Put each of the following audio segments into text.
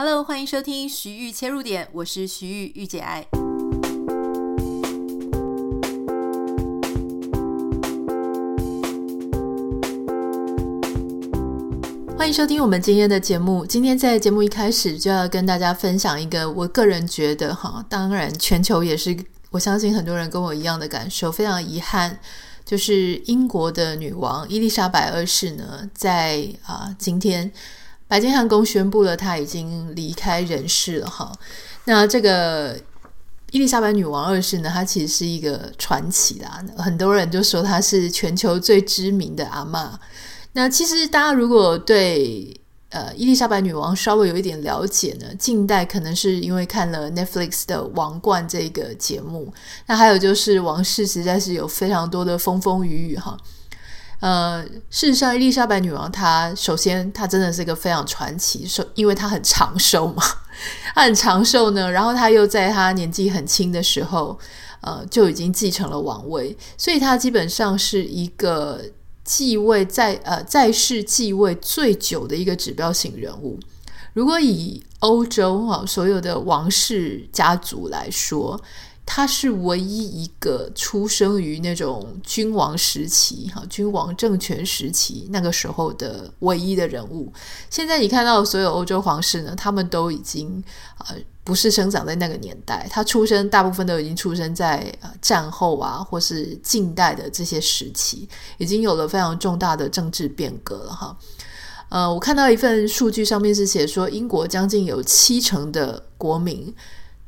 Hello，欢迎收听徐玉切入点，我是徐玉御姐爱。欢迎收听我们今天的节目。今天在节目一开始就要跟大家分享一个我个人觉得哈，当然全球也是，我相信很多人跟我一样的感受，非常遗憾，就是英国的女王伊丽莎白二世呢，在啊今天。白金汉宫宣布了，她已经离开人世了哈。那这个伊丽莎白女王二世呢，她其实是一个传奇啦。很多人就说她是全球最知名的阿嬷。那其实大家如果对呃伊丽莎白女王稍微有一点了解呢，近代可能是因为看了 Netflix 的《王冠》这个节目。那还有就是王室实在是有非常多的风风雨雨哈。呃，事实上，伊丽莎白女王她首先她真的是一个非常传奇，说因为 她很长寿嘛，她很长寿呢，然后她又在她年纪很轻的时候，呃，就已经继承了王位，所以她基本上是一个继位在呃在世继位最久的一个指标型人物。如果以欧洲哈所有的王室家族来说，他是唯一一个出生于那种君王时期，哈，君王政权时期那个时候的唯一的人物。现在你看到所有欧洲皇室呢，他们都已经呃不是生长在那个年代，他出生大部分都已经出生在呃战后啊，或是近代的这些时期，已经有了非常重大的政治变革了哈。呃，我看到一份数据，上面是写说，英国将近有七成的国民。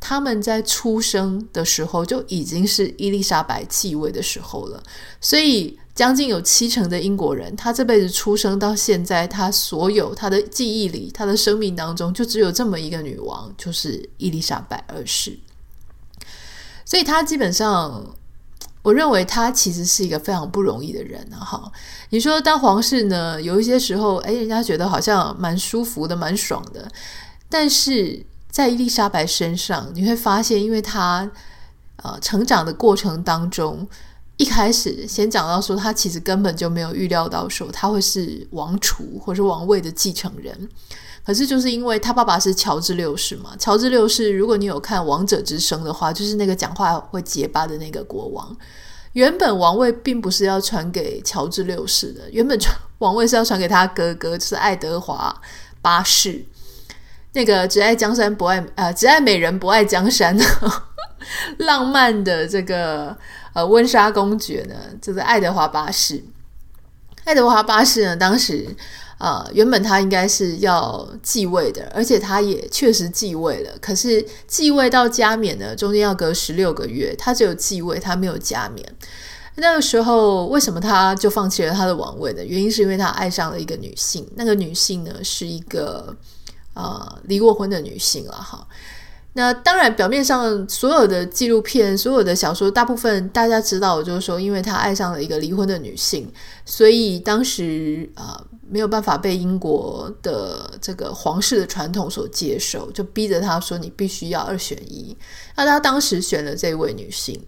他们在出生的时候就已经是伊丽莎白继位的时候了，所以将近有七成的英国人，他这辈子出生到现在，他所有他的记忆里，他的生命当中，就只有这么一个女王，就是伊丽莎白二世。所以，他基本上，我认为他其实是一个非常不容易的人啊！哈，你说当皇室呢，有一些时候，哎，人家觉得好像蛮舒服的，蛮爽的，但是。在伊丽莎白身上，你会发现，因为她呃成长的过程当中，一开始先讲到说，她其实根本就没有预料到说她会是王储或是王位的继承人。可是就是因为她爸爸是乔治六世嘛，乔治六世，如果你有看《王者之声》的话，就是那个讲话会结巴的那个国王。原本王位并不是要传给乔治六世的，原本王位是要传给他哥哥，就是爱德华八世。那个只爱江山不爱呃，只爱美人不爱江山，浪漫的这个呃温莎公爵呢，就是爱德华八世。爱德华八世呢，当时呃原本他应该是要继位的，而且他也确实继位了。可是继位到加冕呢，中间要隔十六个月，他只有继位，他没有加冕。那个时候为什么他就放弃了他的王位呢？原因是因为他爱上了一个女性，那个女性呢是一个。呃，离过婚的女性了哈。那当然，表面上所有的纪录片、所有的小说，大部分大家知道，就是说，因为他爱上了一个离婚的女性，所以当时啊、呃、没有办法被英国的这个皇室的传统所接受，就逼着他说：“你必须要二选一。”那他当时选了这位女性。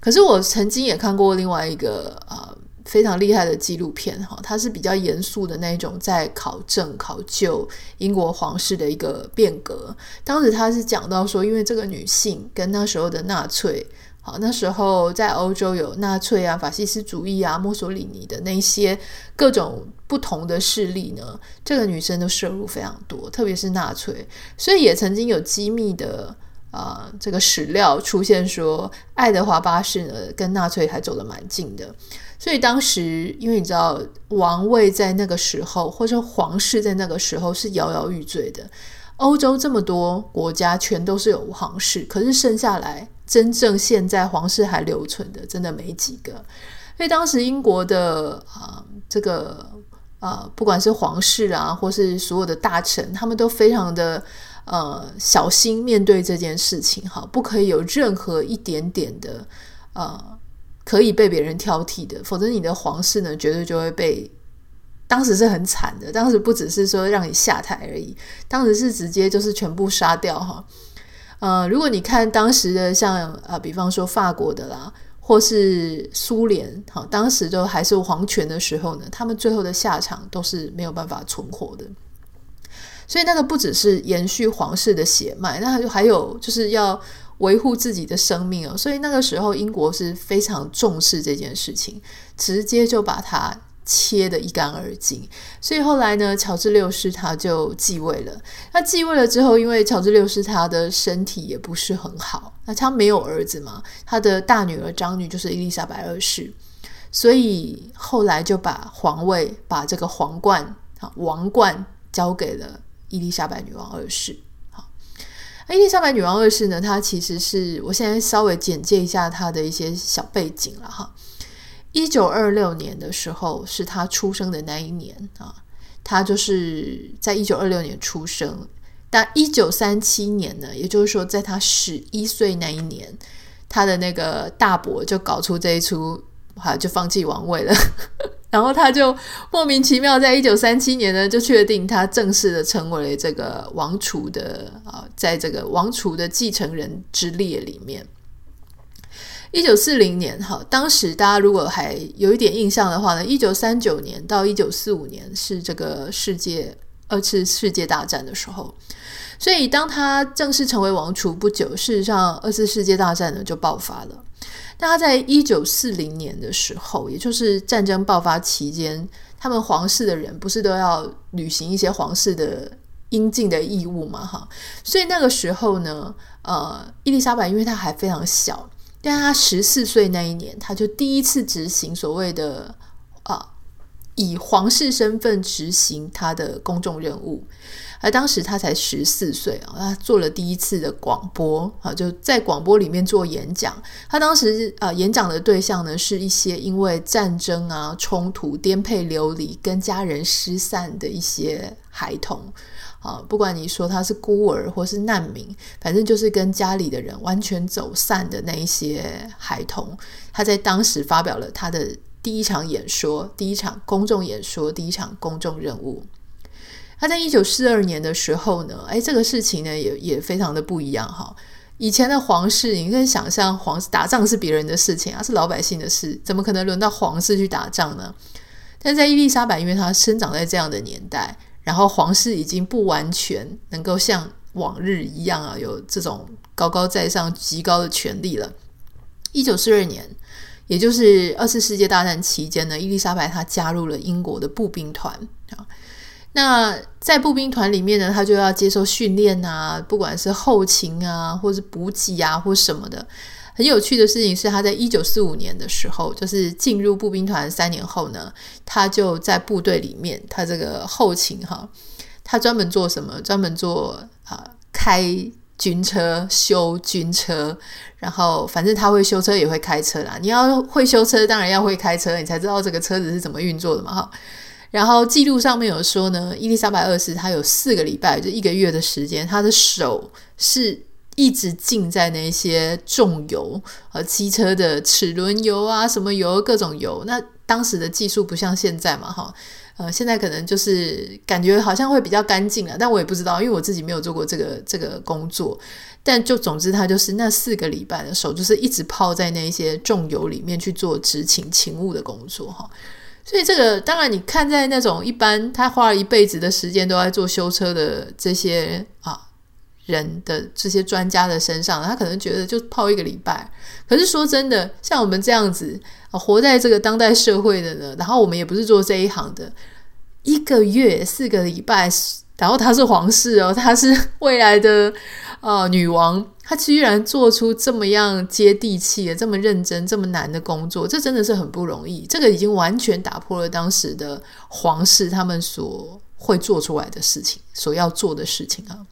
可是我曾经也看过另外一个啊。呃非常厉害的纪录片哈，它是比较严肃的那种，在考证考究英国皇室的一个变革。当时他是讲到说，因为这个女性跟那时候的纳粹，好，那时候在欧洲有纳粹啊、法西斯主义啊、墨索里尼的那些各种不同的势力呢，这个女生都摄入非常多，特别是纳粹，所以也曾经有机密的啊、这个史料出现说，爱德华八世呢跟纳粹还走得蛮近的。所以当时，因为你知道，王位在那个时候，或者说皇室在那个时候是摇摇欲坠的。欧洲这么多国家全都是有皇室，可是剩下来真正现在皇室还留存的，真的没几个。所以当时英国的啊、这个啊、不管是皇室啊，或是所有的大臣，他们都非常的呃小心面对这件事情，哈，不可以有任何一点点的呃。可以被别人挑剔的，否则你的皇室呢，绝对就会被。当时是很惨的，当时不只是说让你下台而已，当时是直接就是全部杀掉哈。呃，如果你看当时的像呃，比方说法国的啦，或是苏联，哈，当时都还是皇权的时候呢，他们最后的下场都是没有办法存活的。所以那个不只是延续皇室的血脉，那就还有就是要维护自己的生命哦。所以那个时候英国是非常重视这件事情，直接就把它切得一干二净。所以后来呢，乔治六世他就继位了。他继位了之后，因为乔治六世他的身体也不是很好，那他没有儿子嘛，他的大女儿长女就是伊丽莎白二世。所以后来就把皇位，把这个皇冠啊王冠交给了伊丽莎白女王二世。伊丽莎白女王二世呢，她其实是我现在稍微简介一下她的一些小背景了哈。一九二六年的时候是她出生的那一年啊，她就是在一九二六年出生。但一九三七年呢，也就是说在她十一岁那一年，她的那个大伯就搞出这一出。好，就放弃王位了，然后他就莫名其妙，在一九三七年呢，就确定他正式的成为了这个王储的啊，在这个王储的继承人之列里面。一九四零年，哈，当时大家如果还有一点印象的话呢，一九三九年到一九四五年是这个世界二次世界大战的时候，所以当他正式成为王储不久，事实上二次世界大战呢就爆发了。那他在一九四零年的时候，也就是战争爆发期间，他们皇室的人不是都要履行一些皇室的应尽的义务嘛？哈，所以那个时候呢，呃，伊丽莎白因为她还非常小，但她十四岁那一年，她就第一次执行所谓的啊、以皇室身份执行她的公众任务。而当时他才十四岁啊，他做了第一次的广播啊，就在广播里面做演讲。他当时啊，演讲的对象呢，是一些因为战争啊、冲突、颠沛流离、跟家人失散的一些孩童啊。不管你说他是孤儿或是难民，反正就是跟家里的人完全走散的那一些孩童。他在当时发表了他的第一场演说，第一场公众演说，第一场公众任务。他在一九四二年的时候呢，哎，这个事情呢也也非常的不一样哈。以前的皇室，你可以想象，皇室打仗是别人的事情啊，是老百姓的事，怎么可能轮到皇室去打仗呢？但在伊丽莎白，因为她生长在这样的年代，然后皇室已经不完全能够像往日一样啊，有这种高高在上、极高的权力了。一九四二年，也就是二次世界大战期间呢，伊丽莎白她加入了英国的步兵团啊。那在步兵团里面呢，他就要接受训练啊，不管是后勤啊，或是补给啊，或什么的。很有趣的事情是，他在一九四五年的时候，就是进入步兵团三年后呢，他就在部队里面，他这个后勤哈，他专门做什么？专门做啊，开军车、修军车，然后反正他会修车，也会开车啦。你要会修车，当然要会开车，你才知道这个车子是怎么运作的嘛，哈。然后记录上面有说呢，伊丽莎白二世她有四个礼拜，就一个月的时间，她的手是一直浸在那些重油和汽车的齿轮油啊，什么油各种油。那当时的技术不像现在嘛，哈，呃，现在可能就是感觉好像会比较干净了，但我也不知道，因为我自己没有做过这个这个工作。但就总之，他就是那四个礼拜的手，就是一直泡在那些重油里面去做执勤勤务的工作，哈。所以这个当然，你看在那种一般他花了一辈子的时间都在做修车的这些啊人的这些专家的身上，他可能觉得就泡一个礼拜。可是说真的，像我们这样子啊，活在这个当代社会的呢，然后我们也不是做这一行的，一个月四个礼拜，然后他是皇室哦，他是未来的啊女王。他居然做出这么样接地气的、这么认真、这么难的工作，这真的是很不容易。这个已经完全打破了当时的皇室他们所会做出来的事情、所要做的事情啊。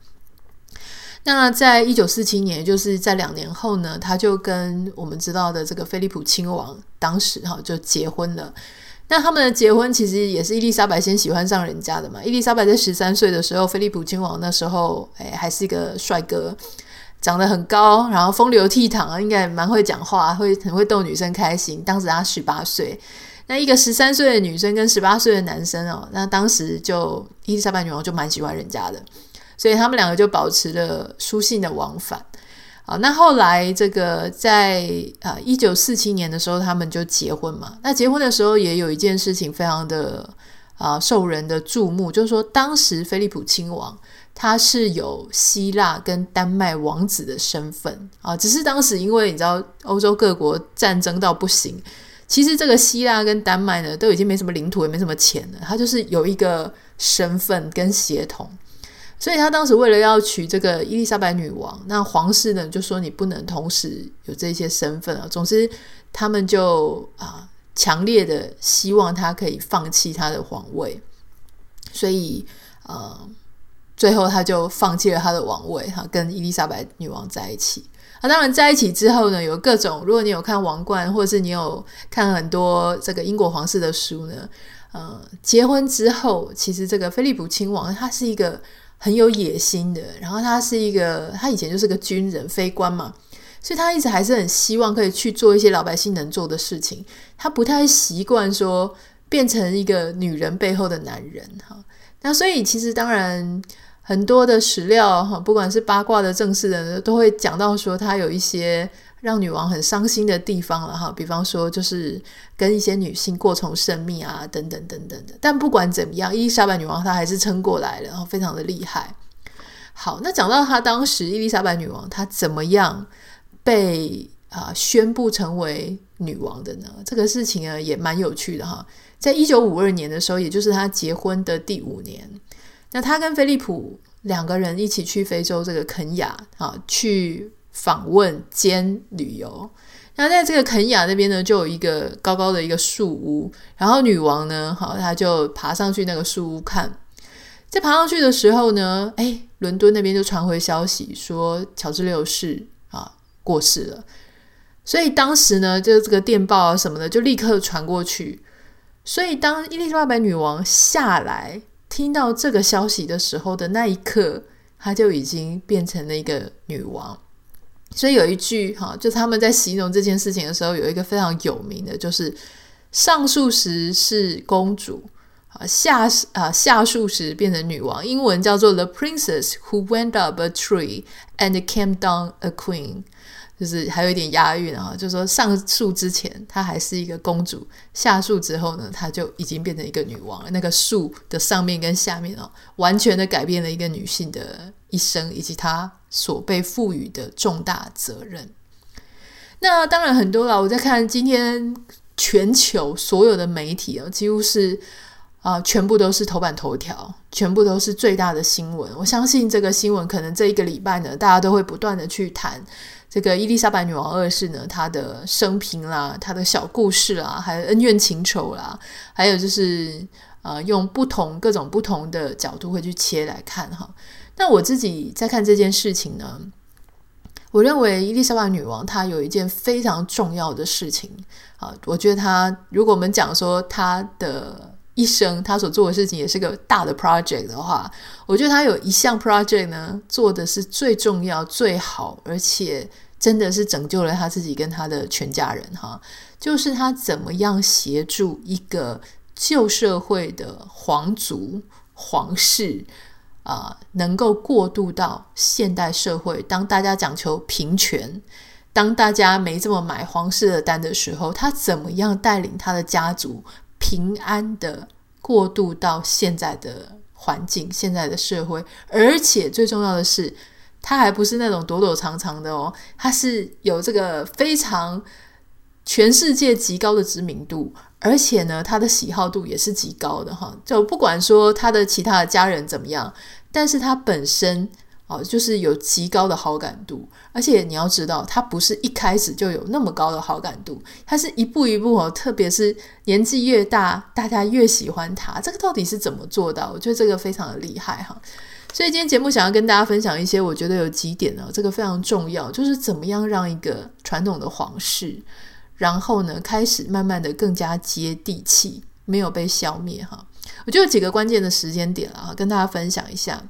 那在一九四七年，就是在两年后呢，他就跟我们知道的这个菲利普亲王当时哈就结婚了。那他们的结婚其实也是伊丽莎白先喜欢上人家的嘛。伊丽莎白在十三岁的时候，菲利普亲王那时候哎还是一个帅哥。长得很高，然后风流倜傥，应该蛮会讲话，会很会逗女生开心。当时他十八岁，那一个十三岁的女生跟十八岁的男生哦，那当时就伊丽莎白女王就蛮喜欢人家的，所以他们两个就保持了书信的往返。好，那后来这个在啊一九四七年的时候，他们就结婚嘛。那结婚的时候也有一件事情非常的啊、受人的注目，就是说当时菲利普亲王他是有希腊跟丹麦王子的身份啊，只是当时因为你知道欧洲各国战争到不行，其实这个希腊跟丹麦呢都已经没什么领土，也没什么钱了，他就是有一个身份跟协同。所以他当时为了要娶这个伊丽莎白女王，那皇室呢就说你不能同时有这些身份啊。总之，他们就啊强烈的希望他可以放弃他的皇位，所以呃最后他就放弃了他的王位，哈，跟伊丽莎白女王在一起。那当然在一起之后呢，有各种，如果你有看《王冠》，或者是你有看很多这个英国皇室的书呢，呃，结婚之后，其实这个菲利普亲王他是一个。很有野心的，然后他是一个，他以前就是个军人、非官嘛，所以他一直还是很希望可以去做一些老百姓能做的事情。他不太习惯说变成一个女人背后的男人哈。那所以其实当然很多的史料哈，不管是八卦的、正式的，都会讲到说他有一些。让女王很伤心的地方了哈，比方说就是跟一些女性过从甚密啊，等等等等的。但不管怎么样，伊丽莎白女王她还是撑过来了，然后非常的厉害。好，那讲到她当时伊丽莎白女王她怎么样被啊、宣布成为女王的呢？这个事情啊也蛮有趣的哈。在一九五二年的时候，也就是她结婚的第五年，那他跟菲利普两个人一起去非洲这个肯亚啊去。访问兼旅游，那在这个肯亚那边呢，就有一个高高的一个树屋，然后女王呢，好，她就爬上去那个树屋看，在爬上去的时候呢，诶，伦敦那边就传回消息说乔治六世啊过世了，所以当时呢，就这个电报啊什么的就立刻传过去，所以当伊丽莎白女王下来听到这个消息的时候的那一刻，她就已经变成了一个女王。所以有一句哈，就他们在形容这件事情的时候，有一个非常有名的，就是上树时是公主啊，下啊下树时变成女王。英文叫做 The Princess Who Went Up a Tree and Came Down a Queen，就是还有一点押韵啊，就是说上树之前她还是一个公主，下树之后呢，她就已经变成一个女王了。那个树的上面跟下面啊，完全的改变了一个女性的一生以及她。所被赋予的重大责任，那当然很多了。我在看今天全球所有的媒体啊，几乎是啊、全部都是头版头条，全部都是最大的新闻。我相信这个新闻可能这一个礼拜呢，大家都会不断的去谈这个伊丽莎白女王二世呢，她的生平啦，她的小故事啦，还有恩怨情仇啦，还有就是呃，用不同各种不同的角度会去切来看哈。那我自己在看这件事情呢，我认为伊丽莎白女王她有一件非常重要的事情啊，我觉得她如果我们讲说她的一生她所做的事情也是个大的 project 的话，我觉得她有一项 project 呢做的是最重要、最好，而且真的是拯救了他自己跟他的全家人哈，就是他怎么样协助一个旧社会的皇族、皇室。啊、能够过渡到现代社会，当大家讲求平权，当大家没这么买皇室的单的时候，他怎么样带领他的家族平安的过渡到现在的环境、现在的社会？而且最重要的是，他还不是那种躲躲藏藏的哦，他是有这个非常全世界极高的知名度。而且呢，他的喜好度也是极高的哈，就不管说他的其他的家人怎么样，但是他本身哦，就是有极高的好感度。而且你要知道，他不是一开始就有那么高的好感度，他是一步一步哦，特别是年纪越大，大家越喜欢他。这个到底是怎么做到？我觉得这个非常的厉害哈。所以今天节目想要跟大家分享一些，我觉得有几点呢，这个非常重要，就是怎么样让一个传统的皇室。然后呢，开始慢慢的更加接地气，没有被消灭哈。我就有几个关键的时间点了啊，跟大家分享一下。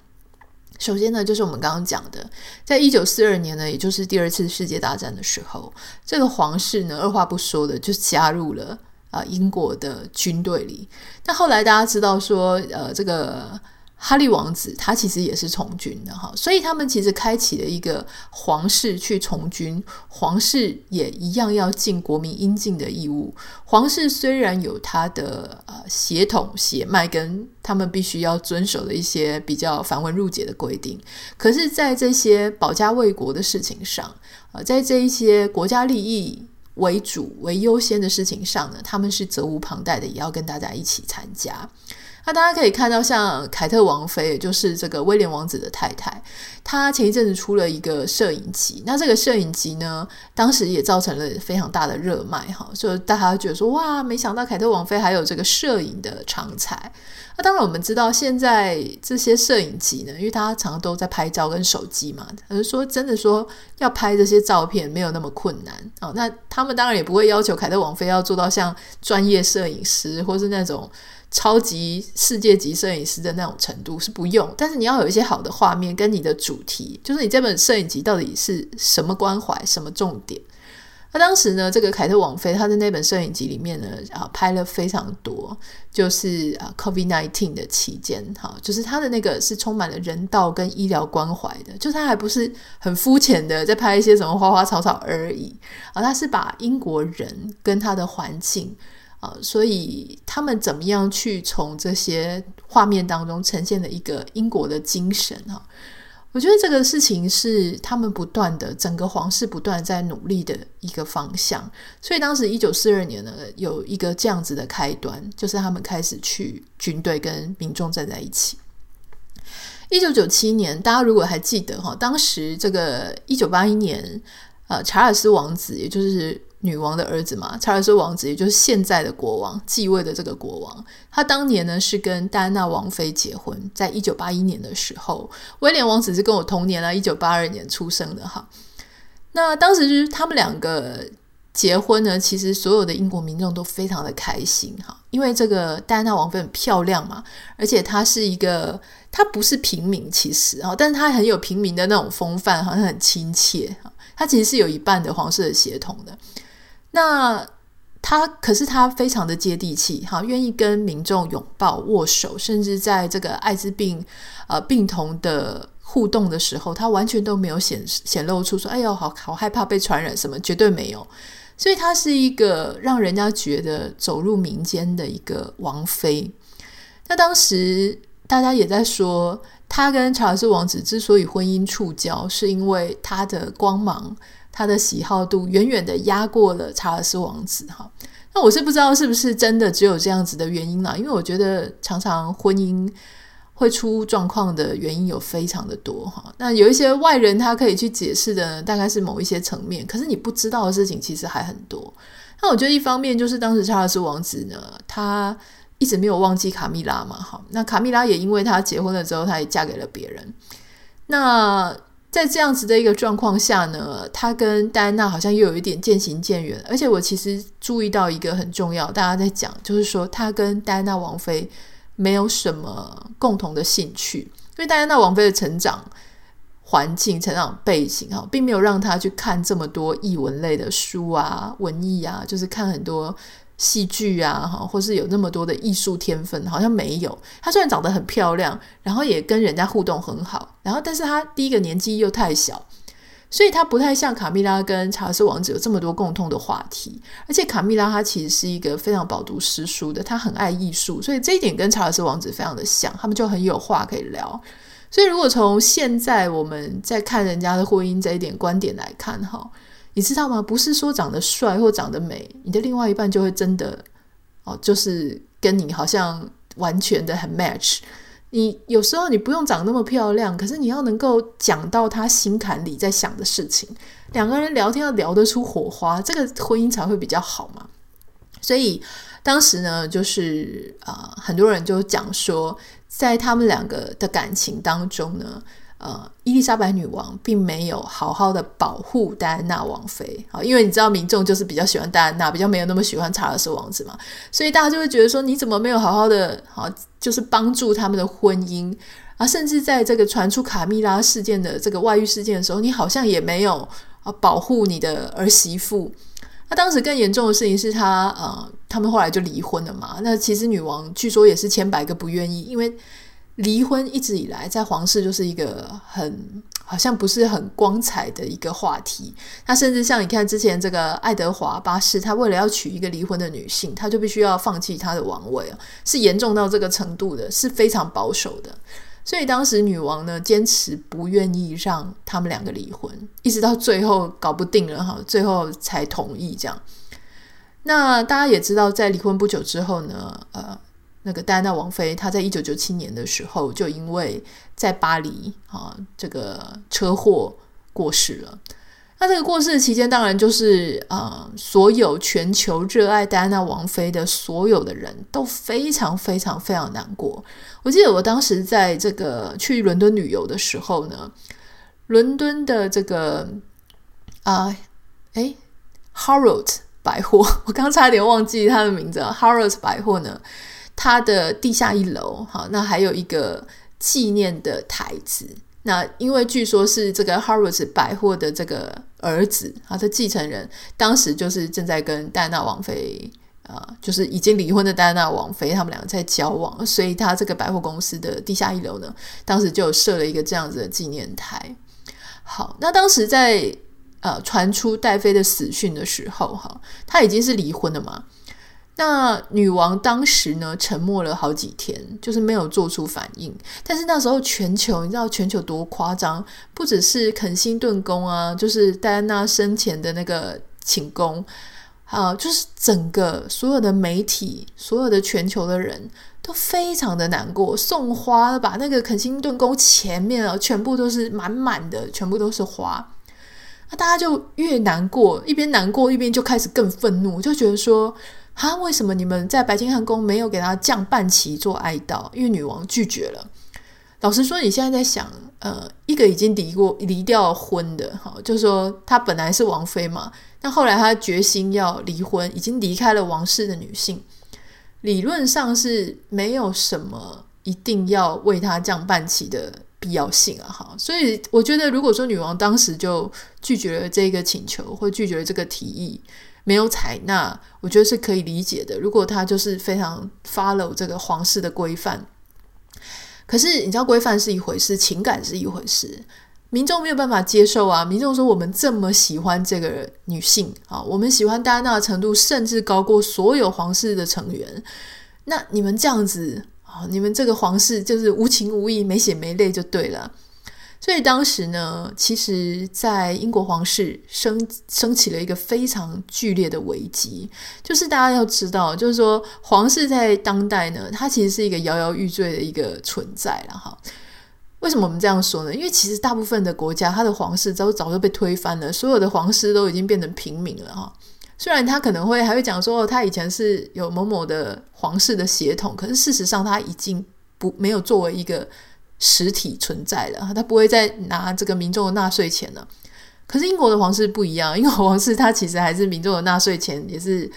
首先呢，就是我们刚刚讲的，在一九四二年呢，也就是第二次世界大战的时候，这个皇室呢，二话不说的就加入了啊英国的军队里。但后来大家知道说，呃，这个哈利王子他其实也是从军的哈，所以他们其实开启了一个皇室去从军，皇室也一样要尽国民应尽的义务。皇室虽然有他的呃血统血脉跟他们必须要遵守的一些比较繁文缛节的规定，可是，在这些保家卫国的事情上，呃，在这一些国家利益为主为优先的事情上呢，他们是责无旁贷的，也要跟大家一起参加。那大家可以看到，像凯特王妃，也就是这个威廉王子的太太，她前一阵子出了一个摄影集。那这个摄影集呢，当时也造成了非常大的热卖，哈，就大家觉得说，哇，没想到凯特王妃还有这个摄影的长才。那当然，我们知道现在这些摄影集呢，因为大家常常都在拍照跟手机嘛，可是说真的说要拍这些照片没有那么困难啊。那他们当然也不会要求凯特王妃要做到像专业摄影师或是那种。超级世界级摄影师的那种程度是不用，但是你要有一些好的画面跟你的主题，就是你这本摄影集到底是什么关怀、什么重点。那当时呢，这个凯特王妃她在那本摄影集里面呢，啊，拍了非常多，就是啊，COVID-19 的期间，哈，就是他的那个是充满了人道跟医疗关怀的，就是他还不是很肤浅的在拍一些什么花花草草而已，啊，他是把英国人跟他的环境。啊，所以他们怎么样去从这些画面当中呈现了一个英国的精神哈？我觉得这个事情是他们不断的，整个皇室不断在努力的一个方向。所以当时一九四二年呢，有一个这样子的开端，就是他们开始去军队跟民众站在一起。一九九七年，大家如果还记得哈，当时这个一九八一年，呃，查尔斯王子，也就是。女王的儿子嘛，查尔斯王子，也就是现在的国王继位的这个国王，他当年呢是跟戴安娜王妃结婚，在一九八一年的时候，威廉王子是跟我同年啊，一九八二年出生的哈。那当时就是他们两个结婚呢，其实所有的英国民众都非常的开心哈，因为这个戴安娜王妃很漂亮嘛，而且她是一个，她不是平民其实哈，但是她很有平民的那种风范，好像很亲切哈，她其实是有一半的皇室的血统的。那他可是他非常的接地气，哈，愿意跟民众拥抱、握手，甚至在这个艾滋病呃病童的互动的时候，他完全都没有显显露出说，哎呦，好好害怕被传染什么，绝对没有。所以他是一个让人家觉得走入民间的一个王妃。那当时大家也在说，他跟查尔斯王子之所以婚姻触礁，是因为他的光芒。他的喜好度远远的压过了查尔斯王子哈，那我是不知道是不是真的只有这样子的原因啦，因为我觉得常常婚姻会出状况的原因有非常的多哈。那有一些外人他可以去解释的，大概是某一些层面，可是你不知道的事情其实还很多。那我觉得一方面就是当时查尔斯王子呢，他一直没有忘记卡蜜拉嘛，哈，那卡蜜拉也因为他结婚了之后，他也嫁给了别人，那。在这样子的一个状况下呢，他跟戴安娜好像又有一点渐行渐远。而且我其实注意到一个很重要，大家在讲，就是说他跟戴安娜王妃没有什么共同的兴趣，因为戴安娜王妃的成长环境、成长背景哈，并没有让他去看这么多译文类的书啊、文艺啊，就是看很多。戏剧啊，哈，或是有那么多的艺术天分，好像没有。她虽然长得很漂亮，然后也跟人家互动很好，然后，但是她第一个年纪又太小，所以她不太像卡蜜拉跟查尔斯王子有这么多共通的话题。而且卡蜜拉她其实是一个非常饱读诗书的，她很爱艺术，所以这一点跟查尔斯王子非常的像，他们就很有话可以聊。所以如果从现在我们在看人家的婚姻这一点观点来看，哈。你知道吗？不是说长得帅或长得美，你的另外一半就会真的哦，就是跟你好像完全的很 match。你有时候你不用长那么漂亮，可是你要能够讲到他心坎里在想的事情，两个人聊天要聊得出火花，这个婚姻才会比较好嘛。所以当时呢，就是啊、很多人就讲说，在他们两个的感情当中呢。呃，伊丽莎白女王并没有好好的保护戴安娜王妃啊，因为你知道民众就是比较喜欢戴安娜，比较没有那么喜欢查尔斯王子嘛，所以大家就会觉得说，你怎么没有好好的好，就是帮助他们的婚姻啊？甚至在这个传出卡蜜拉事件的这个外遇事件的时候，你好像也没有啊保护你的儿媳妇。那当时更严重的事情是他呃，他们后来就离婚了嘛。那其实女王据说也是千百个不愿意，因为。离婚一直以来在皇室就是一个很好像不是很光彩的一个话题。那甚至像你看之前这个爱德华八世，他为了要娶一个离婚的女性，他就必须要放弃他的王位，是严重到这个程度的，是非常保守的。所以当时女王呢，坚持不愿意让他们两个离婚，一直到最后搞不定了哈，最后才同意这样。那大家也知道，在离婚不久之后呢，呃。那个戴安娜王妃，她在一九九七年的时候，就因为在巴黎啊这个车祸过世了。那这个过世的期间，当然就是啊、呃，所有全球热爱戴安娜王妃的所有的人都非常非常非常难过。我记得我当时在这个去伦敦旅游的时候呢，伦敦的这个啊，哎，Harrods 百货，我刚差点忘记它的名字。Harrods 百货呢。它的地下一楼，好，那还有一个纪念的台子。那因为据说是这个 Harrods 百货的这个儿子啊，他继承人，当时就是正在跟戴娜王妃啊、就是已经离婚的戴娜王妃，他们两个在交往，所以他这个百货公司的地下一楼呢，当时就设了一个这样子的纪念台。好，那当时在呃传出戴妃的死讯的时候，哈，他已经是离婚了嘛。那女王当时呢，沉默了好几天，就是没有做出反应。但是那时候全球，你知道全球多夸张？不只是肯辛顿宫啊，就是戴安娜生前的那个寝宫啊，就是整个所有的媒体，所有的全球的人都非常的难过，送花，把那个肯辛顿宫前面啊，全部都是满满的，全部都是花。那大家就越难过，一边难过一边就开始更愤怒，就觉得说。哈，为什么你们在白金汉宫没有给他降半旗做哀悼？因为女王拒绝了。老实说，你现在在想，呃，一个已经离过离掉婚的，哈，就说她本来是王妃嘛，但后来她决心要离婚，已经离开了王室的女性，理论上是没有什么一定要为她降半旗的必要性啊，哈。所以我觉得，如果说女王当时就拒绝了这个请求，或拒绝了这个提议。没有采纳，我觉得是可以理解的。如果她就是非常 follow 这个皇室的规范，可是你知道规范是一回事，情感是一回事，民众没有办法接受啊。民众说我们这么喜欢这个女性啊，我们喜欢戴安娜的程度甚至高过所有皇室的成员，那你们这样子啊，你们这个皇室就是无情无义、没血没泪就对了。所以当时呢，其实，在英国皇室升升起了一个非常剧烈的危机，就是大家要知道，就是说皇室在当代呢，它其实是一个摇摇欲坠的一个存在了哈。为什么我们这样说呢？因为其实大部分的国家，它的皇室早早就被推翻了，所有的皇室都已经变成平民了哈。虽然他可能会还会讲说，他以前是有某某的皇室的血统，可是事实上他已经不没有作为一个。实体存在了，他不会再拿这个民众的纳税钱了。可是英国的皇室不一样，英国皇室他其实还是民众的纳税钱，也是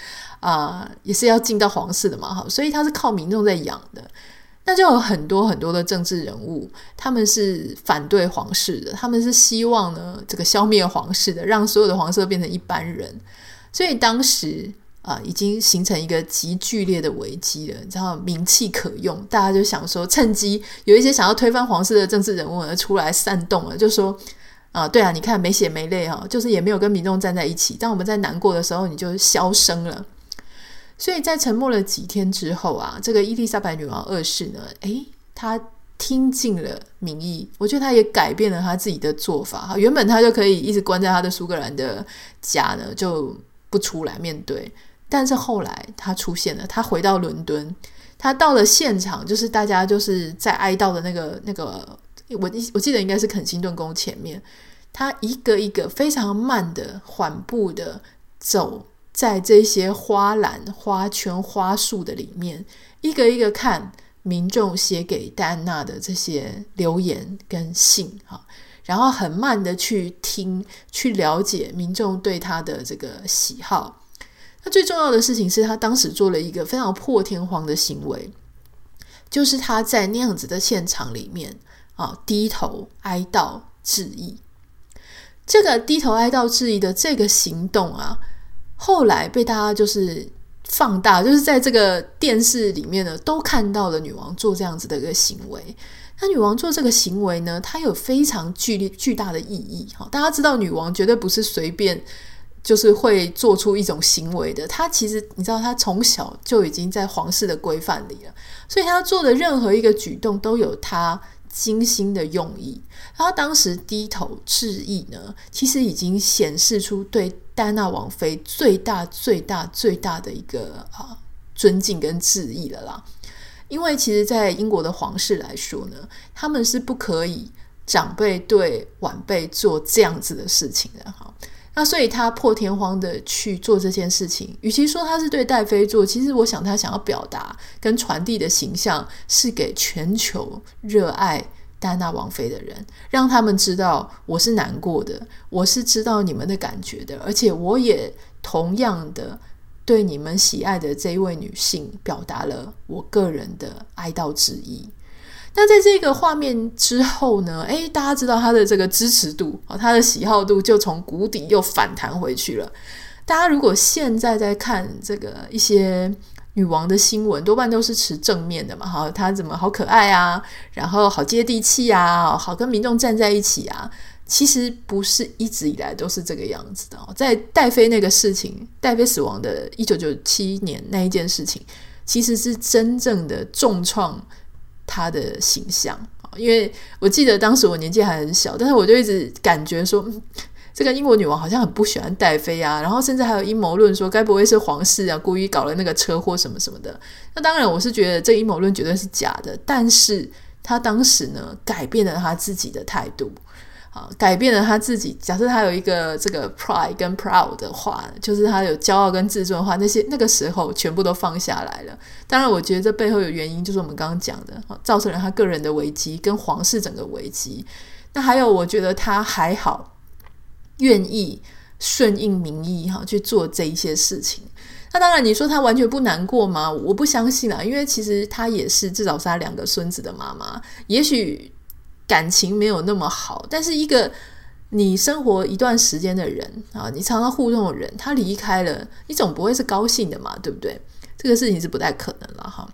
啊、也是要进到皇室的嘛，哈，所以他是靠民众在养的。那就有很多很多的政治人物，他们是反对皇室的，他们是希望呢这个消灭皇室的，让所有的皇室变成一般人。所以当时。啊，已经形成一个极剧烈的危机了，然后名气可用，大家就想说，趁机有一些想要推翻皇室的政治人物呢出来煽动了，就说啊，对啊，你看没血没泪哈，就是也没有跟民众站在一起。当我们在难过的时候，你就消声了。所以在沉默了几天之后啊，这个伊丽莎白女王二世呢，诶，她听进了民意，我觉得她也改变了她自己的做法哈。原本她就可以一直关在她的苏格兰的家呢，就不出来面对。但是后来他出现了，他回到伦敦，他到了现场，就是大家就是在哀悼的那个那个，我我记得应该是肯辛顿宫前面，他一个一个非常慢的缓步的走在这些花篮、花圈、花束的里面，一个一个看民众写给戴安娜的这些留言跟信哈，然后很慢的去听、去了解民众对他的这个喜好。那最重要的事情是他当时做了一个非常破天荒的行为，就是他在那样子的现场里面啊，低头哀悼致意。这个低头哀悼致意的这个行动啊，后来被大家就是放大，就是在这个电视里面呢，都看到了女王做这样子的一个行为。那女王做这个行为呢，它有非常巨力巨大的意义。哈，大家知道，女王绝对不是随便就是会做出一种行为的。她其实你知道，她从小就已经在皇室的规范里了，所以她做的任何一个举动都有她精心的用意。她当时低头致意呢，其实已经显示出对戴安娜王妃最大、最大、最大的一个啊尊敬跟致意了啦。因为其实，在英国的皇室来说呢，他们是不可以长辈对晚辈做这样子的事情的哈。那所以他破天荒的去做这件事情，与其说他是对戴妃做，其实我想他想要表达跟传递的形象是给全球热爱戴安娜王妃的人，让他们知道我是难过的，我是知道你们的感觉的，而且我也同样的对你们喜爱的这一位女性表达了我个人的哀悼之意。那在这个画面之后呢？诶，大家知道他的这个支持度啊，他的喜好度就从谷底又反弹回去了。大家如果现在在看这个一些。女王的新闻多半都是持正面的嘛，哈，她怎么好可爱啊，然后好接地气啊，好跟民众站在一起啊。其实不是一直以来都是这个样子的。在戴妃那个事情，戴妃死亡的一九九七年那一件事情，其实是真正的重创她的形象。因为我记得当时我年纪还很小，但是我就一直感觉说。这个英国女王好像很不喜欢戴妃啊，然后甚至还有阴谋论说，该不会是皇室啊故意搞了那个车祸什么什么的？那当然，我是觉得这阴谋论绝对是假的。但是她当时呢，改变了她自己的态度啊，改变了他自己。假设他有一个这个 pride 跟 proud 的话，就是他有骄傲跟自尊的话，那些那个时候全部都放下来了。当然，我觉得这背后有原因，就是我们刚刚讲的，造成了他个人的危机跟皇室整个危机。那还有，我觉得他还好。愿意顺应民意哈去做这一些事情，那当然你说他完全不难过吗？我不相信啊，因为其实他也是至少是他两个孙子的妈妈，也许感情没有那么好，但是一个你生活一段时间的人啊，你常常互动的人，他离开了，你总不会是高兴的嘛，对不对？这个事情是不太可能了哈。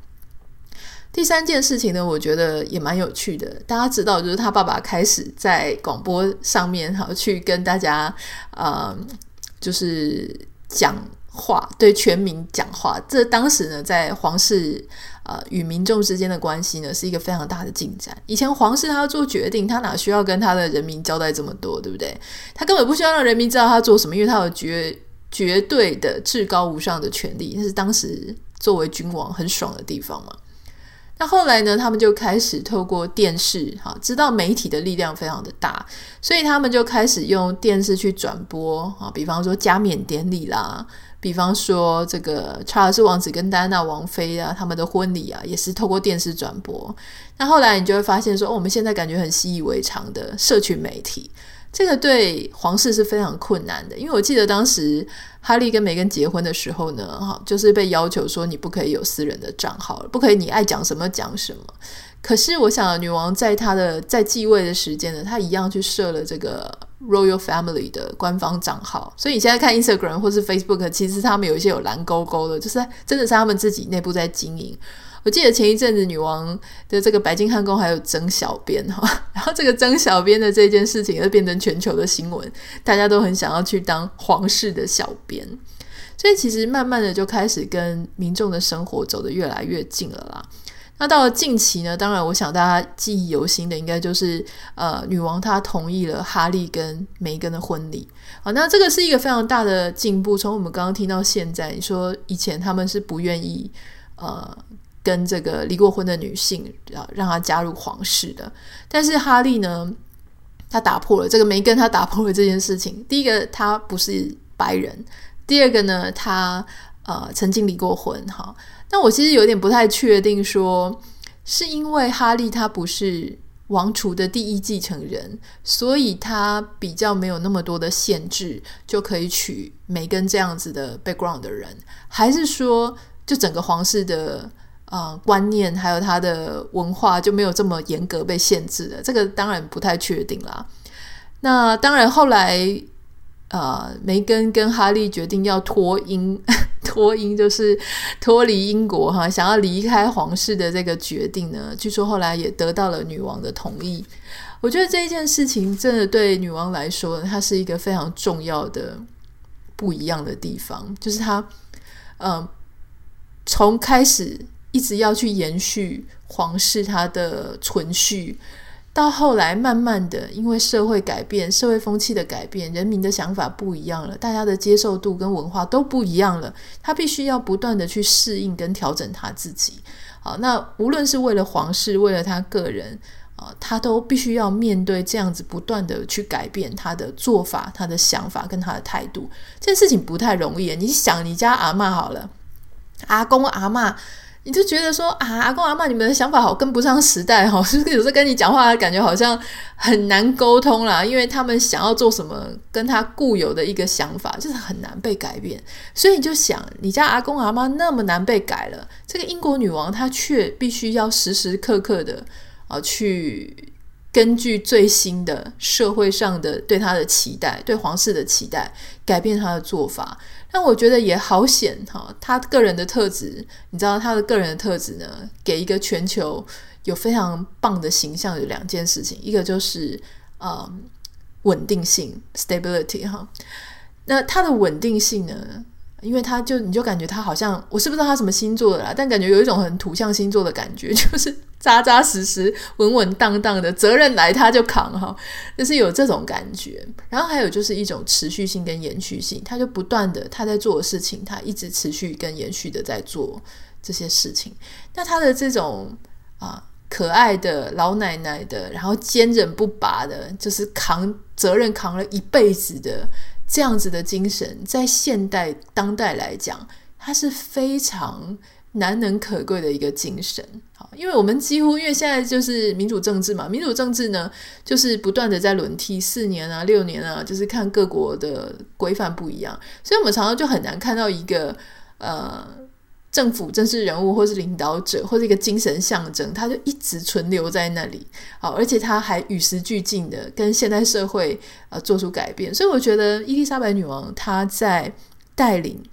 第三件事情呢，我觉得也蛮有趣的。大家知道，就是他爸爸开始在广播上面哈，去跟大家呃，就是讲话，对全民讲话。这当时呢，在皇室呃与民众之间的关系呢，是一个非常大的进展。以前皇室他要做决定，他哪需要跟他的人民交代这么多，对不对？他根本不需要让人民知道他做什么，因为他有绝绝对的至高无上的权力，那是当时作为君王很爽的地方嘛。那后来呢，他们就开始透过电视，哈，知道媒体的力量非常的大，所以他们就开始用电视去转播，啊，比方说加冕典礼啦，比方说这个查尔斯王子跟戴安娜王妃啊，他们的婚礼啊，也是透过电视转播。那后来你就会发现说，哦，我们现在感觉很习以为常的社群媒体。这个对皇室是非常困难的，因为我记得当时哈利跟梅根结婚的时候呢，哈，就是被要求说你不可以有私人的账号，不可以你爱讲什么讲什么。可是我想，女王在她的在继位的时间呢，她一样去设了这个 Royal Family 的官方账号，所以你现在看 Instagram 或是 Facebook，其实他们有一些有蓝勾勾的，就是真的是他们自己内部在经营。我记得前一阵子女王的这个白金汉宫还有征小编哈，然后这个征小编的这件事情又变成全球的新闻，大家都很想要去当皇室的小编，所以其实慢慢的就开始跟民众的生活走得越来越近了啦。那到了近期呢，当然我想大家记忆犹新的应该就是呃女王她同意了哈利跟梅根的婚礼，好，那这个是一个非常大的进步。从我们刚刚听到现在，你说以前他们是不愿意呃。跟这个离过婚的女性啊，让她加入皇室的。但是哈利呢，他打破了这个梅根，他打破了这件事情。第一个，他不是白人；第二个呢，他呃曾经离过婚。哈，那我其实有点不太确定说，是因为哈利他不是王储的第一继承人，所以他比较没有那么多的限制，就可以娶梅根这样子的 background 的人，还是说就整个皇室的？啊、呃，观念还有他的文化就没有这么严格被限制了，这个当然不太确定啦。那当然后来，呃，梅根跟哈利决定要脱英，脱英，就是脱离英国哈，想要离开皇室的这个决定呢，据说后来也得到了女王的同意。我觉得这一件事情真的对女王来说，它是一个非常重要的不一样的地方，就是她嗯，从开始一直要去延续皇室它的存续。到后来，慢慢的，因为社会改变、社会风气的改变，人民的想法不一样了，大家的接受度跟文化都不一样了。他必须要不断的去适应跟调整他自己。好，那无论是为了皇室，为了他个人，啊，他都必须要面对这样子不断的去改变他的做法、他的想法跟他的态度。这件事情不太容易。你想，你家阿嬷好了，阿公阿嬷。你就觉得说啊，阿公阿妈，你们的想法好跟不上时代哈，是不是有时候跟你讲话的感觉好像很难沟通啦？因为他们想要做什么，跟他固有的一个想法就是很难被改变。所以你就想，你家阿公阿妈那么难被改了，这个英国女王她却必须要时时刻刻的啊去。根据最新的社会上的对他的期待，对皇室的期待，改变他的做法。但我觉得也好险哈，他个人的特质，你知道他的个人的特质呢，给一个全球有非常棒的形象，有两件事情，一个就是呃稳定性 （stability） 哈。那他的稳定性呢？因为他就你就感觉他好像我是不知道他什么星座的啦，但感觉有一种很土象星座的感觉，就是扎扎实实、稳稳当当的，责任来他就扛哈，就是有这种感觉。然后还有就是一种持续性跟延续性，他就不断的他在做的事情，他一直持续跟延续的在做这些事情。那他的这种啊可爱的老奶奶的，然后坚韧不拔的，就是扛责任扛了一辈子的。这样子的精神，在现代当代来讲，他是非常难能可贵的一个精神。好，因为我们几乎因为现在就是民主政治嘛，民主政治呢，就是不断的在轮替，四年啊、六年啊，就是看各国的规范不一样，所以我们常常就很难看到一个呃。政府正式人物，或是领导者，或是一个精神象征，他就一直存留在那里。好，而且他还与时俱进的跟现代社会呃做出改变。所以我觉得伊丽莎白女王她在带领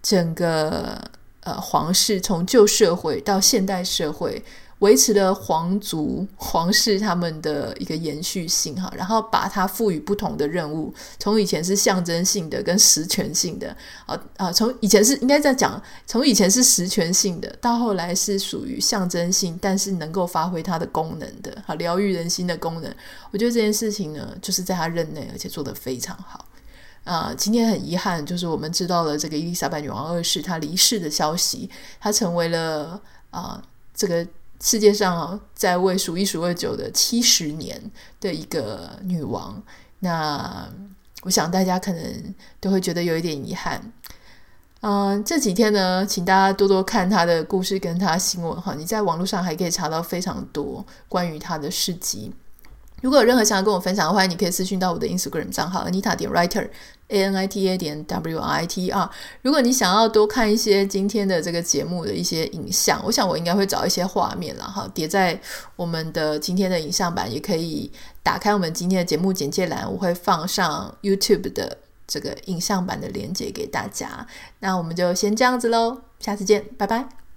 整个呃皇室从旧社会到现代社会。维持了皇族、皇室他们的一个延续性哈，然后把它赋予不同的任务，从以前是象征性的跟实权性的啊啊，从以前是应该在讲，从以前是实权性的，到后来是属于象征性，但是能够发挥它的功能的，哈，疗愈人心的功能。我觉得这件事情呢，就是在他任内，而且做得非常好啊。今天很遗憾，就是我们知道了这个伊丽莎白女王二世她离世的消息，她成为了啊这个。世界上，在位数一数二久的七十年的一个女王，那我想大家可能都会觉得有一点遗憾。嗯，这几天呢，请大家多多看她的故事跟她新闻哈，你在网络上还可以查到非常多关于她的事迹。如果有任何想要跟我分享的话，你可以私讯到我的 Instagram 账号 Anita 点 Writer A N I T A 点 W R I T R。如果你想要多看一些今天的这个节目的一些影像，我想我应该会找一些画面了哈，叠在我们的今天的影像版，也可以打开我们今天的节目简介栏，我会放上 YouTube 的这个影像版的链接给大家。那我们就先这样子喽，下次见，拜拜。